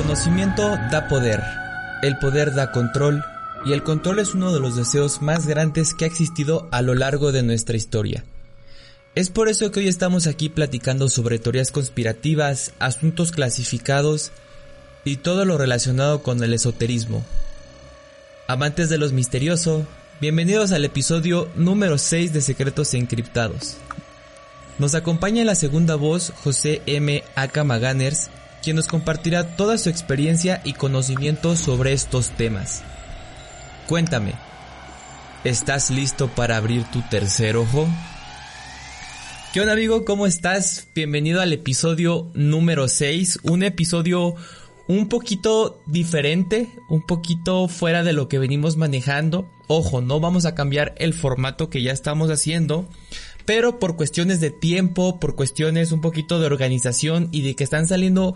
Conocimiento da poder, el poder da control, y el control es uno de los deseos más grandes que ha existido a lo largo de nuestra historia. Es por eso que hoy estamos aquí platicando sobre teorías conspirativas, asuntos clasificados y todo lo relacionado con el esoterismo. Amantes de los misterioso, bienvenidos al episodio número 6 de Secretos Encriptados. Nos acompaña en la segunda voz José M. Akamaganners, quien nos compartirá toda su experiencia y conocimiento sobre estos temas. Cuéntame, ¿estás listo para abrir tu tercer ojo? ¿Qué onda amigo? ¿Cómo estás? Bienvenido al episodio número 6, un episodio un poquito diferente, un poquito fuera de lo que venimos manejando. Ojo, no vamos a cambiar el formato que ya estamos haciendo, pero por cuestiones de tiempo, por cuestiones un poquito de organización y de que están saliendo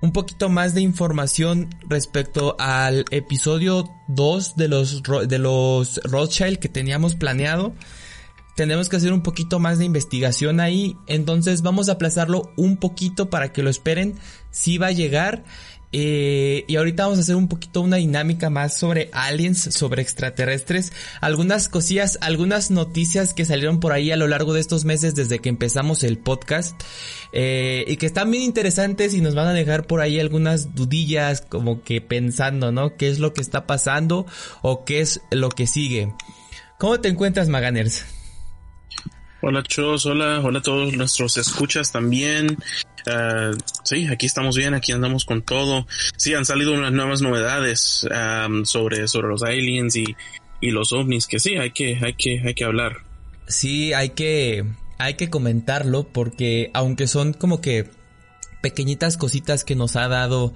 un poquito más de información respecto al episodio 2 de los, de los Rothschild que teníamos planeado. Tenemos que hacer un poquito más de investigación ahí, entonces vamos a aplazarlo un poquito para que lo esperen. Si va a llegar, eh, y ahorita vamos a hacer un poquito una dinámica más sobre aliens, sobre extraterrestres, algunas cosillas, algunas noticias que salieron por ahí a lo largo de estos meses desde que empezamos el podcast eh, y que están bien interesantes y nos van a dejar por ahí algunas dudillas como que pensando, ¿no? ¿Qué es lo que está pasando o qué es lo que sigue? ¿Cómo te encuentras, Maganers? Hola Chos, hola, hola a todos nuestros escuchas también. Uh, sí, aquí estamos bien, aquí andamos con todo. Sí, han salido unas nuevas novedades sobre, sobre los aliens y, y los ovnis, que sí, hay que, hay que, hay que hablar. Sí, hay que, hay que comentarlo porque aunque son como que pequeñitas cositas que nos ha dado,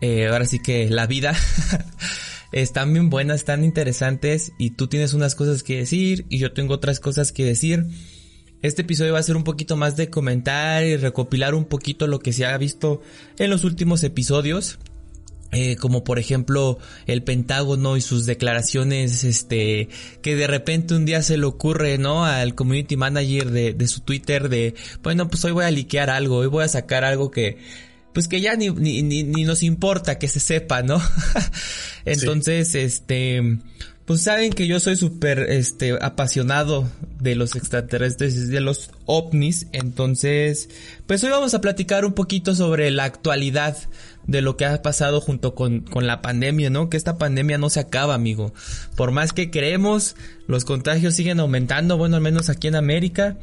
eh, ahora sí que la vida, están bien buenas, están interesantes y tú tienes unas cosas que decir y yo tengo otras cosas que decir. Este episodio va a ser un poquito más de comentar y recopilar un poquito lo que se ha visto en los últimos episodios. Eh, como por ejemplo el Pentágono y sus declaraciones, este, que de repente un día se le ocurre, ¿no? Al community manager de, de su Twitter de, bueno, pues hoy voy a liquear algo, hoy voy a sacar algo que, pues que ya ni, ni, ni, nos importa que se sepa, ¿no? Entonces, este, pues saben que yo soy súper este apasionado de los extraterrestres y de los ovnis, entonces pues hoy vamos a platicar un poquito sobre la actualidad de lo que ha pasado junto con, con la pandemia, ¿no? Que esta pandemia no se acaba, amigo. Por más que creemos, los contagios siguen aumentando, bueno, al menos aquí en América.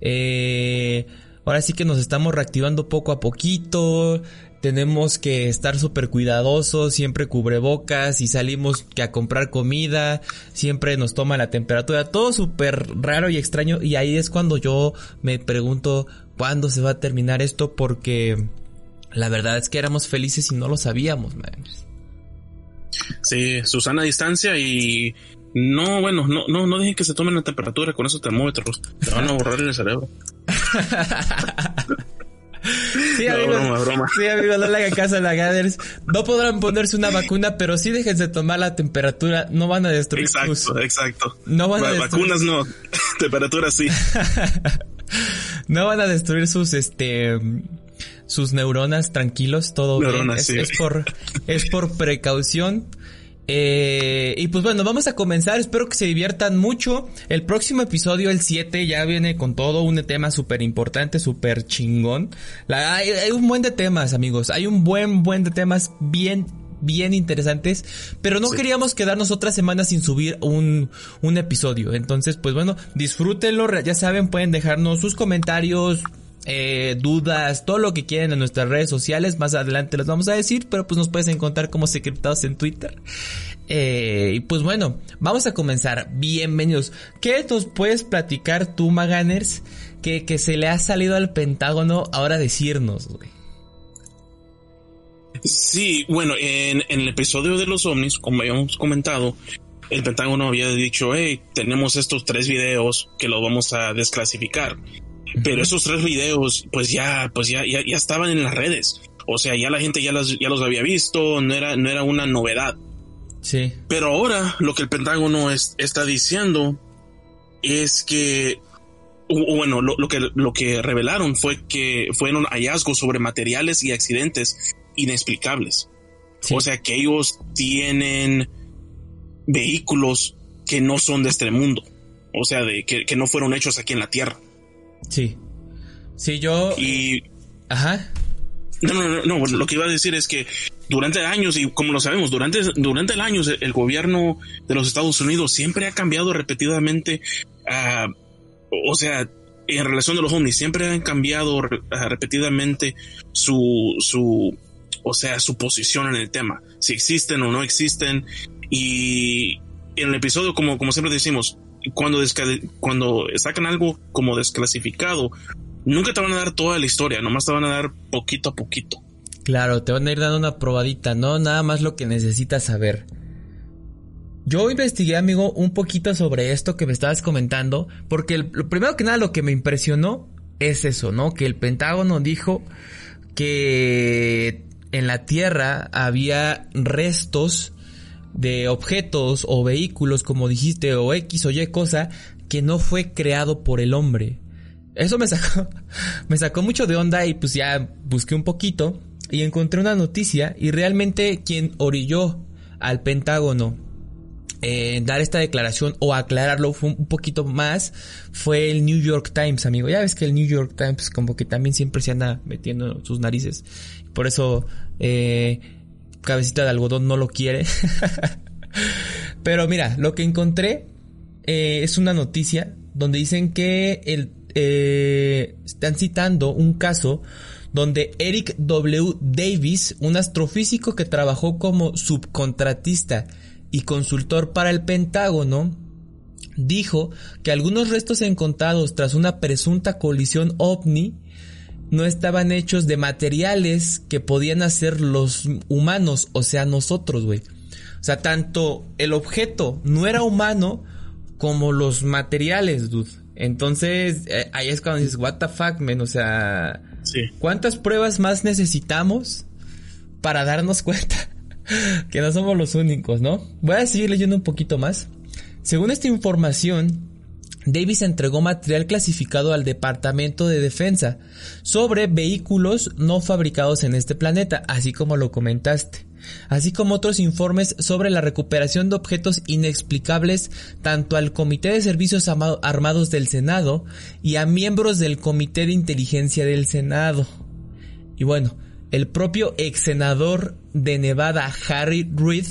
Eh, ahora sí que nos estamos reactivando poco a poquito tenemos que estar súper cuidadosos, siempre cubrebocas y salimos que a comprar comida, siempre nos toma la temperatura, todo súper raro y extraño y ahí es cuando yo me pregunto cuándo se va a terminar esto porque la verdad es que éramos felices y no lo sabíamos, man. Sí, Susana a distancia y no, bueno, no, no, no dejen que se tomen la temperatura con esos termómetros, te van a borrar el cerebro. Sí, amigos. broma, broma. Sí, amigos, no le hagan caso a la Gathers. No podrán ponerse una vacuna, pero sí déjense tomar la temperatura. No van a destruir exacto, sus... Exacto, No van a destruir... Vacunas no. temperatura sí. no van a destruir sus, este... Sus neuronas tranquilos, todo bien. Es, sí. es por, es por precaución. Eh, y pues bueno, vamos a comenzar. Espero que se diviertan mucho. El próximo episodio, el 7, ya viene con todo un tema súper importante, súper chingón. La, hay, un buen de temas, amigos. Hay un buen, buen de temas bien bien interesantes, pero no queríamos quedarnos otra semana sin subir un, un episodio. Entonces, pues bueno, disfrútenlo, ya saben, pueden dejarnos sus comentarios, eh, dudas, todo lo que quieren en nuestras redes sociales. Más adelante los vamos a decir, pero pues nos puedes encontrar como secretados en Twitter. Eh, y pues bueno, vamos a comenzar. Bienvenidos. ¿Qué nos puedes platicar tú, Maganers, que, que se le ha salido al Pentágono ahora decirnos, güey? Sí, bueno, en, en, el episodio de los ovnis, como habíamos comentado, el Pentágono había dicho, hey, tenemos estos tres videos que los vamos a desclasificar. Pero esos tres videos, pues ya, pues ya, ya, ya estaban en las redes. O sea, ya la gente ya, las, ya los había visto, no era, no era una novedad. Sí. Pero ahora lo que el Pentágono es, está diciendo es que, o, bueno, lo, lo, que, lo que revelaron fue que fueron hallazgos sobre materiales y accidentes inexplicables. O sea, que ellos tienen vehículos que no son de este mundo. O sea, de que, que no fueron hechos aquí en la Tierra. Sí. Sí, yo. Y. Ajá. No, no, no, no, lo que iba a decir es que durante años, y como lo sabemos, durante, durante el año el gobierno de los Estados Unidos siempre ha cambiado repetidamente, uh, o sea, en relación de los ovnis, siempre han cambiado repetidamente su, su, o sea, su posición en el tema, si existen o no existen, y en el episodio, como, como siempre decimos, cuando, cuando sacan algo como desclasificado, nunca te van a dar toda la historia, nomás te van a dar poquito a poquito. Claro, te van a ir dando una probadita, no nada más lo que necesitas saber. Yo investigué, amigo, un poquito sobre esto que me estabas comentando, porque lo primero que nada lo que me impresionó es eso, ¿no? Que el Pentágono dijo que en la Tierra había restos de objetos o vehículos, como dijiste, o X o Y cosa, que no fue creado por el hombre. Eso me sacó, me sacó mucho de onda y pues ya busqué un poquito y encontré una noticia y realmente quien orilló al Pentágono eh, dar esta declaración o aclararlo un poquito más fue el New York Times, amigo. Ya ves que el New York Times como que también siempre se anda metiendo sus narices. Por eso eh, Cabecita de Algodón no lo quiere. Pero mira, lo que encontré eh, es una noticia donde dicen que eh, están citando un caso donde Eric W. Davis, un astrofísico que trabajó como subcontratista y consultor para el Pentágono, dijo que algunos restos encontrados tras una presunta colisión ovni no estaban hechos de materiales que podían hacer los humanos, o sea, nosotros, güey. O sea, tanto el objeto no era humano como los materiales, dude. Entonces, eh, ahí es cuando dices, what the fuck, men, o sea, ¿cuántas pruebas más necesitamos para darnos cuenta que no somos los únicos, no? Voy a seguir leyendo un poquito más. Según esta información, Davis entregó material clasificado al Departamento de Defensa sobre vehículos no fabricados en este planeta, así como lo comentaste así como otros informes sobre la recuperación de objetos inexplicables tanto al Comité de Servicios Armados del Senado y a miembros del Comité de Inteligencia del Senado. Y bueno, el propio ex senador de Nevada, Harry Reid,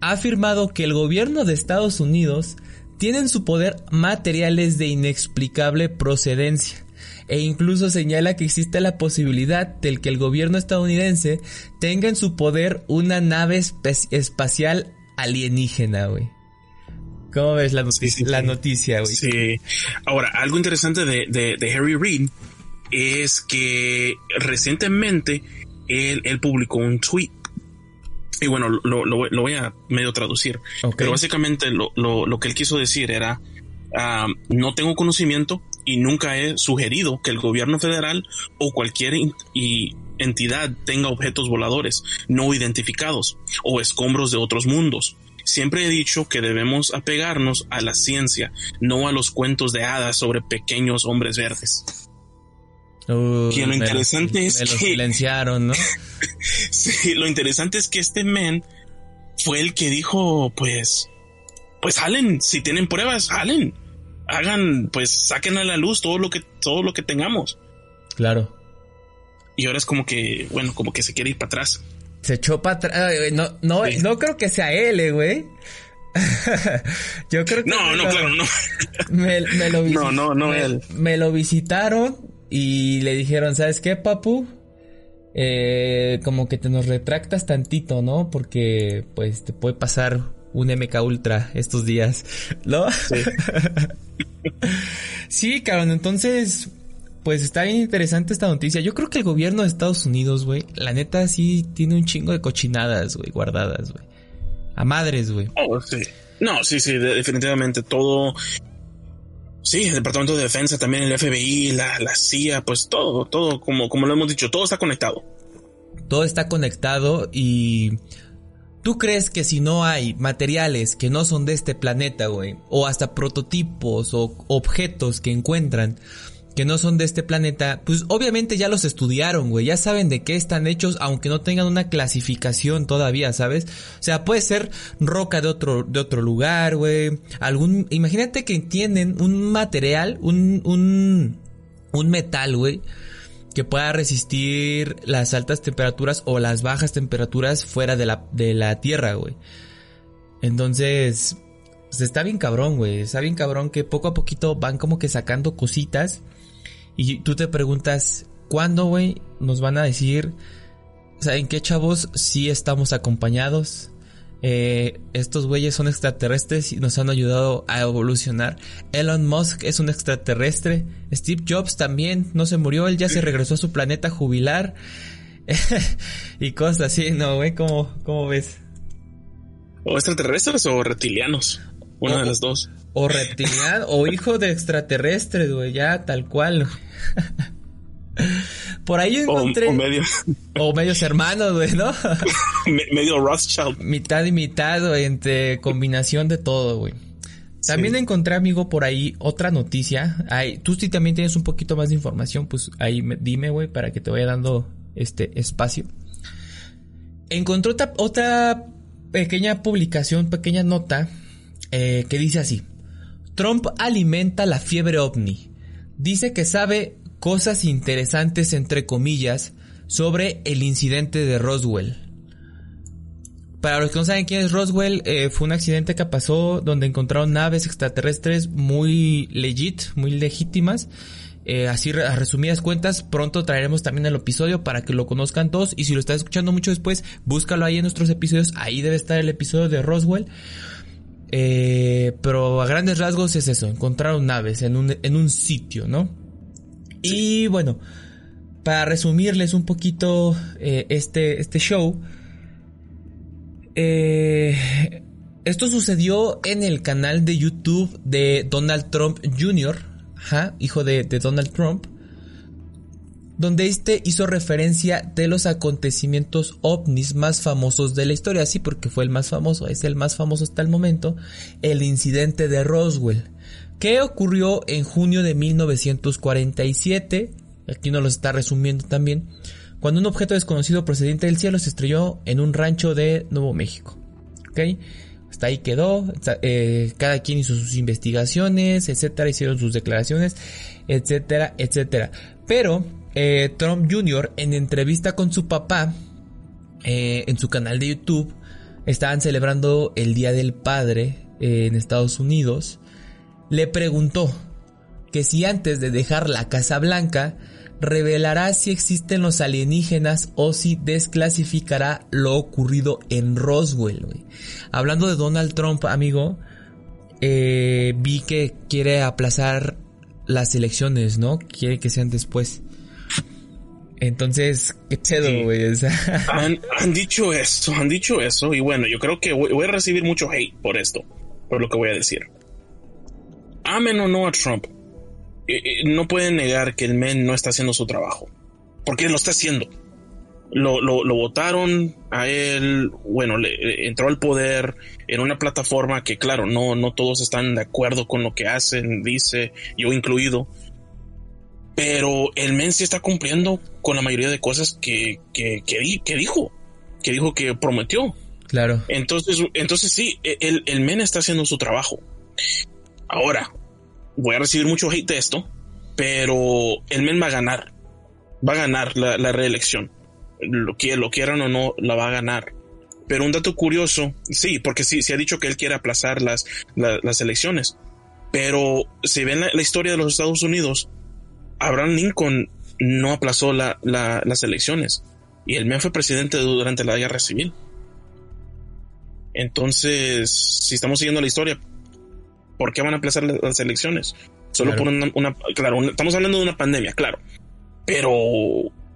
ha afirmado que el gobierno de Estados Unidos tiene en su poder materiales de inexplicable procedencia e incluso señala que existe la posibilidad del que el gobierno estadounidense tenga en su poder una nave espacial alienígena, güey. ¿Cómo ves la noticia, la noticia, güey? Sí. Ahora, algo interesante de, Harry Reid es que recientemente él, publicó un tweet y bueno, lo, voy a medio traducir. Pero básicamente lo, que él quiso decir era, ah, no tengo conocimiento y nunca he sugerido que el gobierno federal o cualquier entidad tenga objetos voladores no identificados o escombros de otros mundos. Siempre he dicho que debemos apegarnos a la ciencia, no a los cuentos de hadas sobre pequeños hombres verdes. Lo interesante es que silenciaron, ¿no? sí, lo interesante es que este men fue el que dijo, pues, pues salen, si tienen pruebas, salen hagan, pues saquen a la luz todo lo que, todo lo que tengamos. Claro. Y ahora es como que, bueno, como que se quiere ir para atrás. Se echó para atrás. No, no, no creo que sea él, eh, güey. Yo creo que. No, no, claro, no. Me, lo No, no, no él. Me lo visitaron y le dijeron, ¿sabes qué, papu? Eh, como que te nos retractas tantito, ¿no? Porque, pues, te puede pasar un MK Ultra estos días, ¿no? Sí. sí, cabrón, entonces, pues está bien interesante esta noticia. Yo creo que el gobierno de Estados Unidos, güey, la neta sí tiene un chingo de cochinadas, güey, guardadas, güey. A madres, güey. Oh, sí. No, sí, sí, definitivamente todo. Sí, el Departamento de Defensa, también el FBI, la, la CIA, pues todo, todo, como, como lo hemos dicho, todo está conectado. Todo está conectado y ¿Tú crees que si no hay materiales que no son de este planeta, güey, o hasta prototipos o objetos que encuentran, que no son de este planeta, pues obviamente ya los estudiaron, güey, ya saben de qué están hechos, aunque no tengan una clasificación todavía, ¿sabes? O sea, puede ser roca de otro, de otro lugar, güey, algún, imagínate que tienen un material, un, un, un metal, güey, que pueda resistir las altas temperaturas o las bajas temperaturas fuera de la, de la Tierra, güey. Entonces, pues está bien cabrón, güey. Está bien cabrón que poco a poquito van como que sacando cositas y tú te preguntas, ¿cuándo, güey, nos van a decir, o sea, en qué chavos sí estamos acompañados? Eh, estos güeyes son extraterrestres y nos han ayudado a evolucionar. Elon Musk es un extraterrestre. Steve Jobs también no se murió, él ya se regresó a su planeta jubilar. y cosas así, ¿no, güey? ¿Cómo, ¿Cómo ves? ¿O extraterrestres o reptilianos? Una de las dos. O reptiliano, o hijo de extraterrestres, güey, ya tal cual. Por ahí encontré. O, medio. O medios hermanos, güey, ¿no? medio Rothschild. Mitad y mitad, güey, entre combinación de todo, güey. También encontré, amigo, por ahí otra noticia. Ay, tú sí también tienes un poquito más de información, pues ahí dime, güey, para que te vaya dando este espacio. Encontré otra, otra pequeña publicación, pequeña nota, eh, que dice así. Trump alimenta la fiebre ovni. Dice que sabe cosas interesantes entre comillas sobre el incidente de Roswell. Para los que no saben quién es Roswell, eh, fue un accidente que pasó donde encontraron naves extraterrestres muy legit, muy legítimas. Eh, así a resumidas cuentas, pronto traeremos también el episodio para que lo conozcan todos. Y si lo estás escuchando mucho después, búscalo ahí en nuestros episodios. Ahí debe estar el episodio de Roswell. Eh, pero a grandes rasgos es eso, encontraron naves en un, en un sitio, ¿no? Y bueno, para resumirles un poquito eh, este, este show, eh, esto sucedió en el canal de YouTube de Donald Trump Jr., hijo de Donald Trump, donde este hizo referencia de los acontecimientos ovnis más famosos de la historia, sí, porque fue el más famoso, es el más famoso hasta el momento, el incidente de Roswell, que ocurrió en junio de 1947, aquí nos lo está resumiendo también, cuando un objeto desconocido procedente del cielo se estrelló en un rancho de Nuevo México. ¿Ok? Hasta ahí quedó, eh, cada quien hizo sus investigaciones, etcétera, hicieron sus declaraciones, etcétera, etcétera. Pero eh, Trump Jr. en entrevista con su papá eh, en su canal de YouTube estaban celebrando el Día del Padre eh, en Estados Unidos. Le preguntó que si antes de dejar la Casa Blanca revelará si existen los alienígenas o si desclasificará lo ocurrido en Roswell. Hablando de Donald Trump, amigo, vi que quiere aplazar las elecciones, ¿no? Quiere que sean después. Entonces, ¿qué pedo, güey? han, dicho eso, han dicho eso. Y bueno, yo creo que voy, a recibir mucho hate por esto, por lo que voy a decir. Amen o no a Trump, eh, eh, no pueden negar que el men no está haciendo su trabajo. Porque lo está haciendo. Lo, lo, lo votaron a él, bueno, le, entró al poder en una plataforma que, claro, no, no todos están de acuerdo con lo que hacen, dice, yo incluido pero el men sí está cumpliendo con la mayoría de cosas que, que, que, dijo, que dijo que prometió. Claro. Entonces, entonces sí, e, el, el men está haciendo su trabajo. Ahora, voy a recibir mucho hate de esto, pero el men va a ganar. Va a ganar la, la reelección. Lo, que, lo quieran o no, la va a ganar. Pero un dato curioso, sí, porque sí, se ha dicho que él quiere aplazar las, las elecciones. Pero si ven la, historia de los Estados Unidos, Abraham Lincoln no aplazó las elecciones y el men fue presidente durante la guerra civil. Entonces, si estamos siguiendo la historia, ¿por qué van a aplazar las elecciones? Solo por una, claro, estamos hablando de una pandemia, claro, pero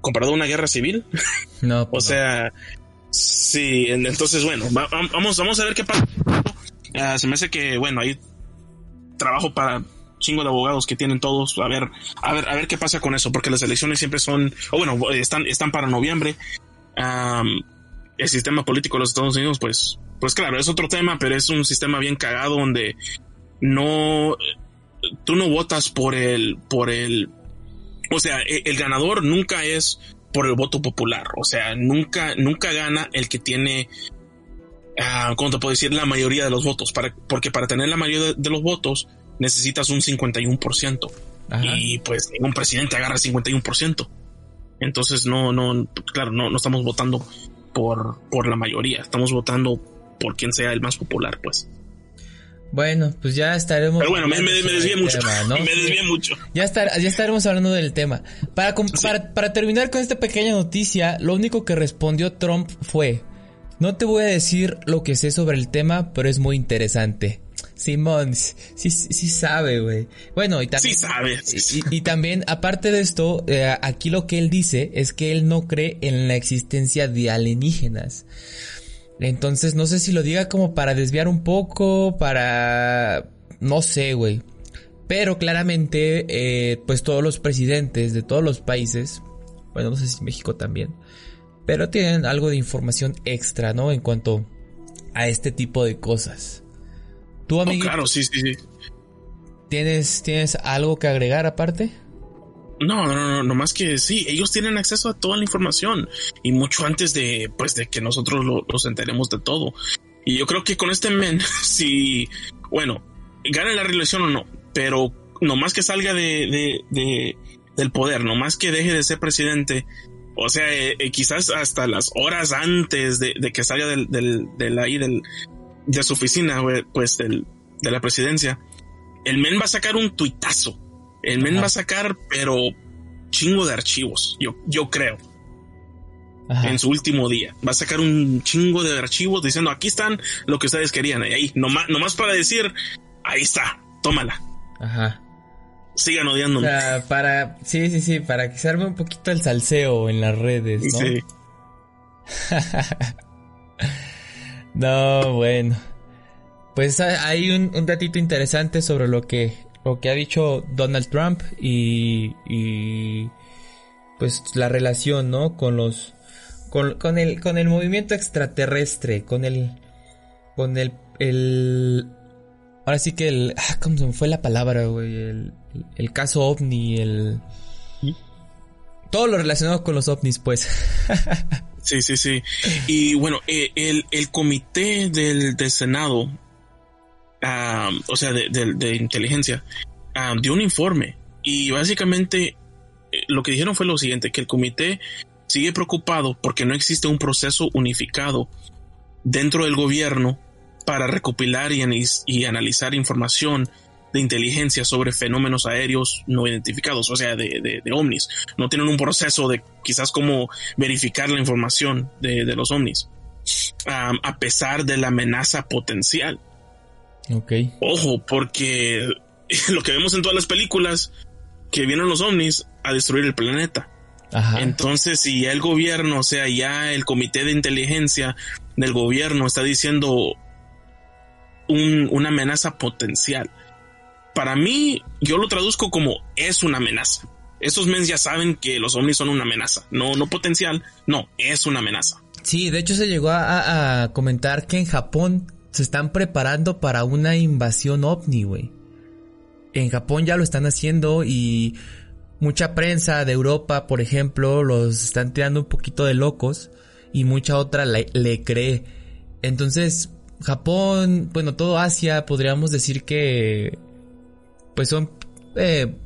comparado a una guerra civil, no, pues o sea, sí, entonces bueno, vamos, vamos a ver qué pasa. Ah, se me hace que, bueno, hay trabajo para chingo de abogados que tienen todos. A ver, a ver, a ver qué pasa con eso, porque las elecciones siempre son, o bueno, están, están para noviembre. el sistema político de los Estados Unidos, pues, pues claro, es otro tema, pero es un sistema bien cagado donde no, tú no votas por el, por el, O sea, e, el ganador nunca es por el voto popular. O sea, nunca, nunca gana el que tiene, uh, ¿cómo te puedo decir? La mayoría de los votos. Para, porque para tener la mayoría de, los votos necesitas un 51%. Y pues ningún presidente agarra 51%. Entonces no, no, claro, no, no estamos votando por, por la mayoría. Estamos votando por quien sea el más popular, pues. Bueno, pues ya estaremos. Pero bueno, me, me, desvié mucho. me desvié mucho. Ya, estar, ya estaremos hablando del tema. Para, para, para terminar con esta pequeña noticia, lo único que respondió Trump fue: No te voy a decir lo que sé sobre el tema, pero es muy interesante. Simón, sí, sí sabe, güey. Bueno, y también. Sí sabe. Y, también, aparte de esto, eh, aquí lo que él dice es que él no cree en la existencia de alienígenas. Entonces no sé si lo diga como para desviar un poco, para... No sé, güey. Pero claramente, eh, pues todos los presidentes de todos los países, bueno, no sé si México también, pero tienen algo de información extra, ¿no? En cuanto a este tipo de cosas. ¿Tú, oh, claro, sí, sí, sí. ¿Tienes, ¿Tienes algo que agregar aparte? No, no, no, no más que sí, ellos tienen acceso a toda la información y mucho antes de, pues, de que nosotros lo, los enteremos de todo. Y yo creo que con este men, si, bueno, gane la reelección o no, pero no más que salga de, de, del poder, no más que deje de ser presidente, o sea, eh, eh, quizás hasta las horas antes de, que salga del, del, del, ahí del, de su oficina, pues, del, de la presidencia, el men va a sacar un tuitazo el men va a sacar, pero chingo de archivos, yo, yo creo. En su último día. Va a sacar un chingo de archivos diciendo aquí están lo que ustedes querían. Y ahí, nomás, nomás para decir, ahí está, tómala. Ajá. Sigan odiándome. para, sí, sí, sí, para que se arme un poquito el salseo en las redes, ¿no? Sí. no, bueno. Pues hay un, un datito interesante sobre lo que lo que ha dicho Donald Trump y, y pues la relación, ¿no? Con los con, con, el con el movimiento extraterrestre, con el con el el ahora sí que el ah, cómo se me fue la palabra, güey, el, el, caso ovni, el todo lo relacionado con los ovnis, pues. sí, sí, sí. Y bueno, eh, el, el comité del, del Senado o sea, de, inteligencia, dio un informe y básicamente eh, lo que dijeron fue lo siguiente, que el comité sigue preocupado porque no existe un proceso unificado dentro del gobierno para recopilar y, y analizar información de inteligencia sobre fenómenos aéreos no identificados, o sea, de, de, ovnis. No tienen un proceso de quizás cómo verificar la información de, los ovnis, a pesar de la amenaza potencial. Ojo, porque lo que vemos en todas las películas, que vienen los ovnis a destruir el planeta. Entonces, si ya el gobierno, o sea, ya el comité de inteligencia del gobierno está diciendo una amenaza potencial, para mí, yo lo traduzco como es una amenaza. Esos mens ya saben que los ovnis son una amenaza, no, no potencial, no, es una amenaza. Sí, de hecho se llegó a comentar que en Japón se están preparando para una invasión ovni, güey. En Japón ya lo están haciendo y mucha prensa de Europa, por ejemplo, los están tirando un poquito de locos y mucha otra le, cree. Entonces, Japón, bueno, todo Asia, podríamos decir que, pues son, eh,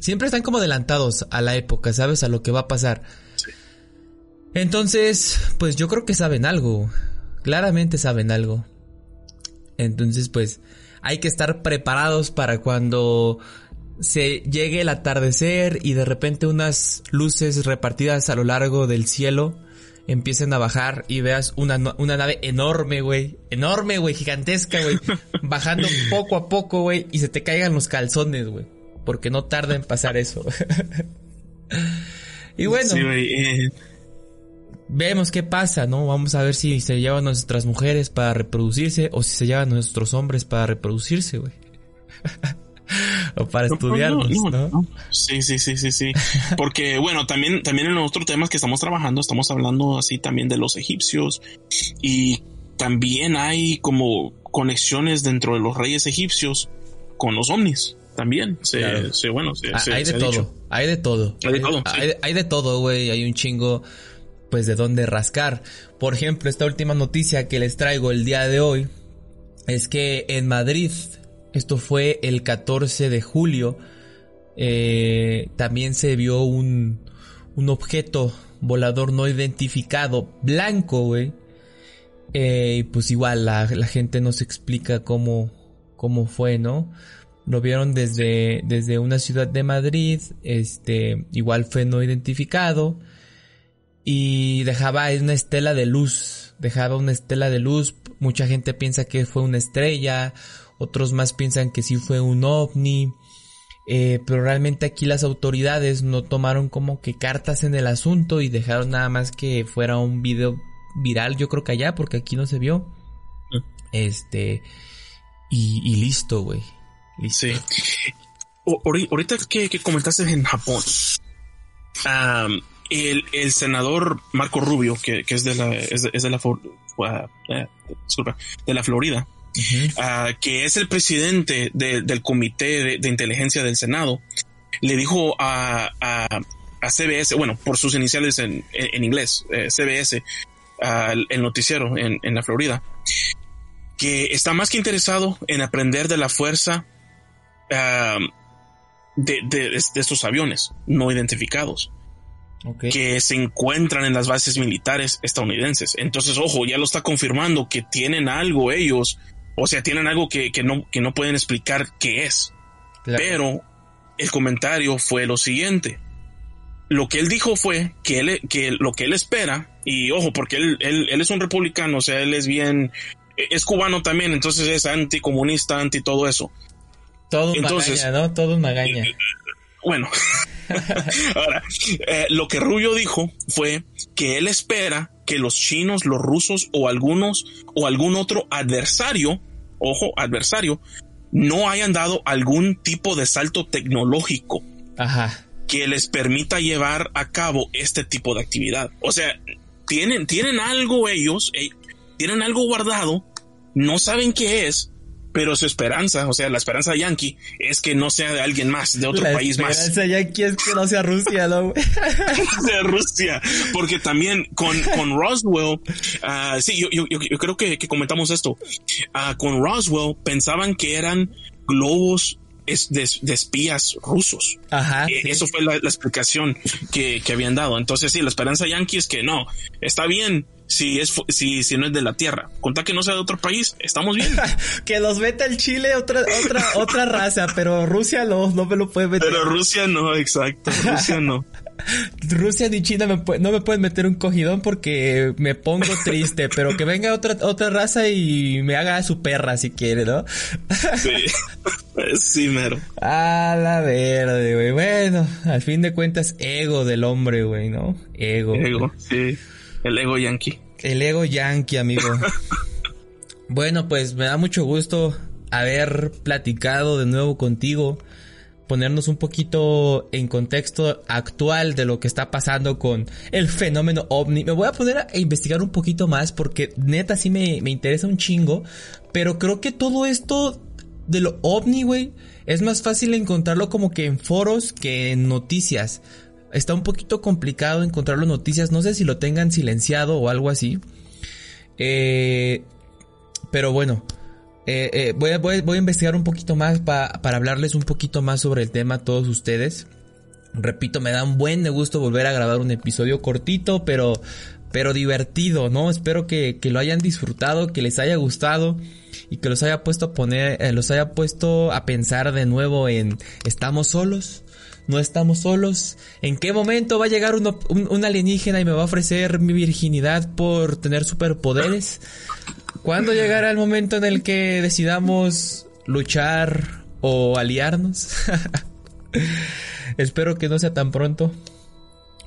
siempre están como adelantados a la época, ¿sabes? A lo que va a pasar. Entonces, pues yo creo que saben algo claramente saben algo. Entonces, pues, hay que estar preparados para cuando se llegue el atardecer y de repente unas luces repartidas a lo largo del cielo empiecen a bajar y veas una, una nave enorme, güey. Enorme, güey, gigantesca, güey. bajando poco a poco, güey, y se te caigan los calzones, güey. Porque no tarda en pasar eso. y bueno. Sí, eh, vemos qué pasa, ¿no? Vamos a ver si se llevan nuestras mujeres para reproducirse o si se llevan nuestros hombres para reproducirse, güey. o para estudiarlos, no, Sí, sí, sí, sí, sí. Porque, bueno, también, también en los otros temas que estamos trabajando, estamos hablando así también de los egipcios y también hay como conexiones dentro de los reyes egipcios con los ovnis. También, se, bueno, se, hay de todo. Hay de todo. Hay de todo. Hay, hay de todo, güey. Hay un chingo, pues, de dónde rascar. Por ejemplo, esta última noticia que les traigo el día de hoy es que en Madrid, esto fue el 14 de julio, eh, también se vio un, un objeto volador no identificado, blanco, güey. Eh, y pues igual la, la gente nos explica cómo, cómo fue, ¿no? Lo vieron desde, desde una ciudad de Madrid, este, igual fue no identificado y dejaba una estela de luz, dejaba una estela de luz, mucha gente piensa que fue una estrella, otros más piensan que sí fue un ovni, eh, pero realmente aquí las autoridades no tomaron como que cartas en el asunto y dejaron nada más que fuera un video viral, yo creo que allá, porque aquí no se vio. Mm. Este, y, y listo, güey. Listo. Sí. O- ahorita que, que comentaste en Japón, el, el senador Marco Rubio, que, que es de la, es de, es de la, Fo- ah, eh, disculpa, de la Florida, Ah, que es el presidente de- del comité de, de inteligencia del Senado, le dijo a, a, a CBS, bueno, por sus iniciales en, en, en inglés, eh, CBS, el noticiero en, en la Florida, que está más que interesado en aprender de la fuerza ah, de, de, estos aviones no identificados que se encuentran en las bases militares estadounidenses. Entonces, ojo, ya lo está confirmando que tienen algo ellos, o sea, tienen algo que, que no, que no pueden explicar qué es. Claro. Pero el comentario fue lo siguiente. Lo que él dijo fue que, él, que lo que él espera, y ojo, porque él, él, él es un republicano, o sea, él es bien, es cubano también, entonces es anticomunista, anti todo eso. Todo un entonces- magaña, ¿no? Todo un magaña. Bueno, ahora, eh, lo que Rubio dijo fue que él espera que los chinos, los rusos o algunos o algún otro adversario, ojo, adversario, no hayan dado algún tipo de salto tecnológico Ajá. que les permita llevar a cabo este tipo de actividad. O sea, tienen, tienen algo ellos, eh, tienen algo guardado, no saben qué es, pero su esperanza, o sea, la esperanza yankee es que no sea de alguien más, de otro La país más. esperanza ya aquí es que no sea Rusia, ¿no? de Rusia, porque también con, con Roswell, ah, sí, yo, yo, yo- creo que, que comentamos esto, Ah, con Roswell pensaban que eran globos es- de, de espías rusos. Ajá. Eh, sí. Eso fue la, la explicación que, que habían dado. Entonces sí, la esperanza yankee es que no, está bien si es si, si no es de la Tierra. Conta que no sea de otro país, estamos bien. Que los meta el Chile otra, otra, otra raza, pero Rusia no, no me lo puede meter. Pero Rusia no, exacto, Rusia no. Rusia ni China me no me pueden meter un cogidón porque me pongo triste, pero que venga otra, otra raza y me haga su perra si quiere, ¿no? Sí, sí mero. A la verde, güey. Bueno, al fin de cuentas, ego del hombre, güey, ¿no? Ego. Ego, sí. El ego yankee. El ego yankee, amigo. bueno, pues me da mucho gusto haber platicado de nuevo contigo, ponernos un poquito en contexto actual de lo que está pasando con el fenómeno ovni. Me voy a poner a investigar un poquito más porque neta sí me, me interesa un chingo, pero creo que todo esto de lo ovni, güey, es más fácil encontrarlo como que en foros que en noticias. Está un poquito complicado encontrar las noticias. No sé si lo tengan silenciado o algo así. Eh, pero bueno. eh, eh, voy, a, voy, voy a investigar un poquito más pa- para hablarles un poquito más sobre el tema a todos ustedes. Repito, me da un buen gusto volver a grabar un episodio cortito, pero, pero divertido, ¿no? Espero que, que lo hayan disfrutado, que les haya gustado y que los haya puesto a poner, eh, los haya puesto a pensar de nuevo en ¿estamos solos? ¿No estamos solos? ¿En qué momento va a llegar un, un alienígena y me va a ofrecer mi virginidad por tener superpoderes? ¿Cuándo llegará el momento en el que decidamos luchar o aliarnos? Espero que no sea tan pronto.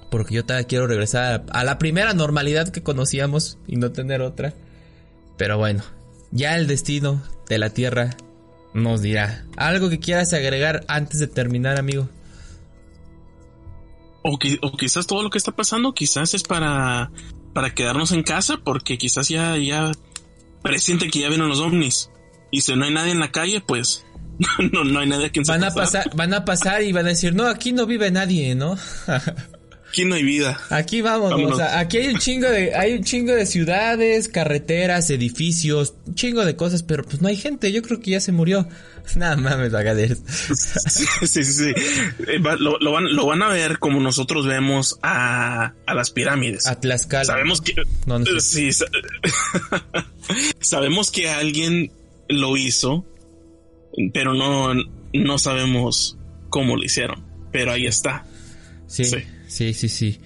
Porque yo todavía quiero regresar a la primera normalidad que conocíamos y no tener otra. Pero bueno, ya el destino de la Tierra nos dirá. ¿Algo que quieras agregar antes de terminar, amigo? O, o quizás todo lo que está pasando, quizás es para, para quedarnos en casa, porque quizás ya, ya presiente que ya vienen los ovnis. Y si no hay nadie en la calle, pues no, no hay nadie quien van a pasar, van a pasar y van a decir, no, aquí no vive nadie, ¿no? Aquí no hay vida. Aquí vamos, o sea, aquí hay un chingo de, hay un chingo de ciudades, carreteras, edificios, un chingo de cosas, pero pues no hay gente, yo creo que ya se murió. Nada mames, Agadir. Sí, sí, sí. Eh, lo, lo, van, lo van a ver como nosotros vemos a, a las pirámides. A Tlaxcala. Sabemos que, no, no sí, sabemos que alguien lo hizo, pero no, no sabemos cómo lo hicieron. Pero ahí está. sí. sí. Sí, sí, sí.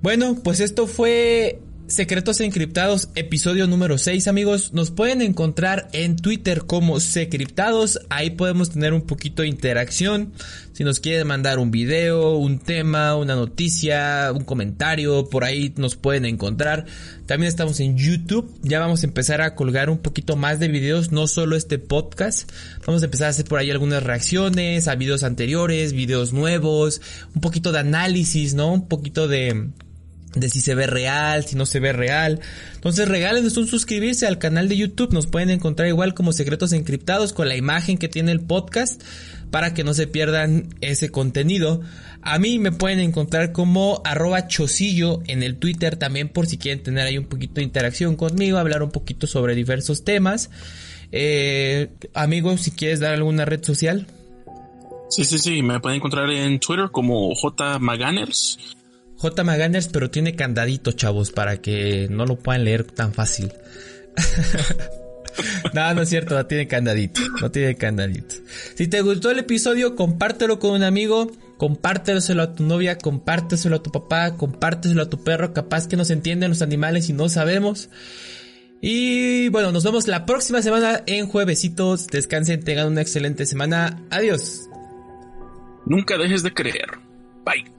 Bueno, pues esto fue Secretos Encriptados, episodio número 6, amigos. Nos pueden encontrar en Twitter como Secriptados. Ahí podemos tener un poquito de interacción. Si nos quieren mandar un video, un tema, una noticia, un comentario, por ahí nos pueden encontrar. También estamos en YouTube. Ya vamos a empezar a colgar un poquito más de videos, no solo este podcast. Vamos a empezar a hacer por ahí algunas reacciones a videos anteriores, videos nuevos, un poquito de análisis, ¿no? Un poquito de de si se ve real, si no se ve real. Entonces regálenos un suscribirse al canal de YouTube, nos pueden encontrar igual como secretos encriptados con la imagen que tiene el podcast para que no se pierdan ese contenido. A mí me pueden encontrar como arroba en el Twitter también por si quieren tener ahí un poquito de interacción conmigo, hablar un poquito sobre diversos temas. Eh, amigos, si quieres dar alguna red social. Sí, sí, sí, me pueden encontrar en Twitter como J J. Maganners, pero tiene candadito, chavos, para que no lo puedan leer tan fácil. no, no es cierto, no tiene candadito, no tiene candadito. Si te gustó el episodio, compártelo con un amigo, compártelo a tu novia, compárteselo a tu papá, compárteselo a tu perro, capaz que nos entienden los animales y no sabemos. Y bueno, nos vemos la próxima semana en juevesitos. Descansen, tengan una excelente semana. Adiós. Nunca dejes de creer. Bye.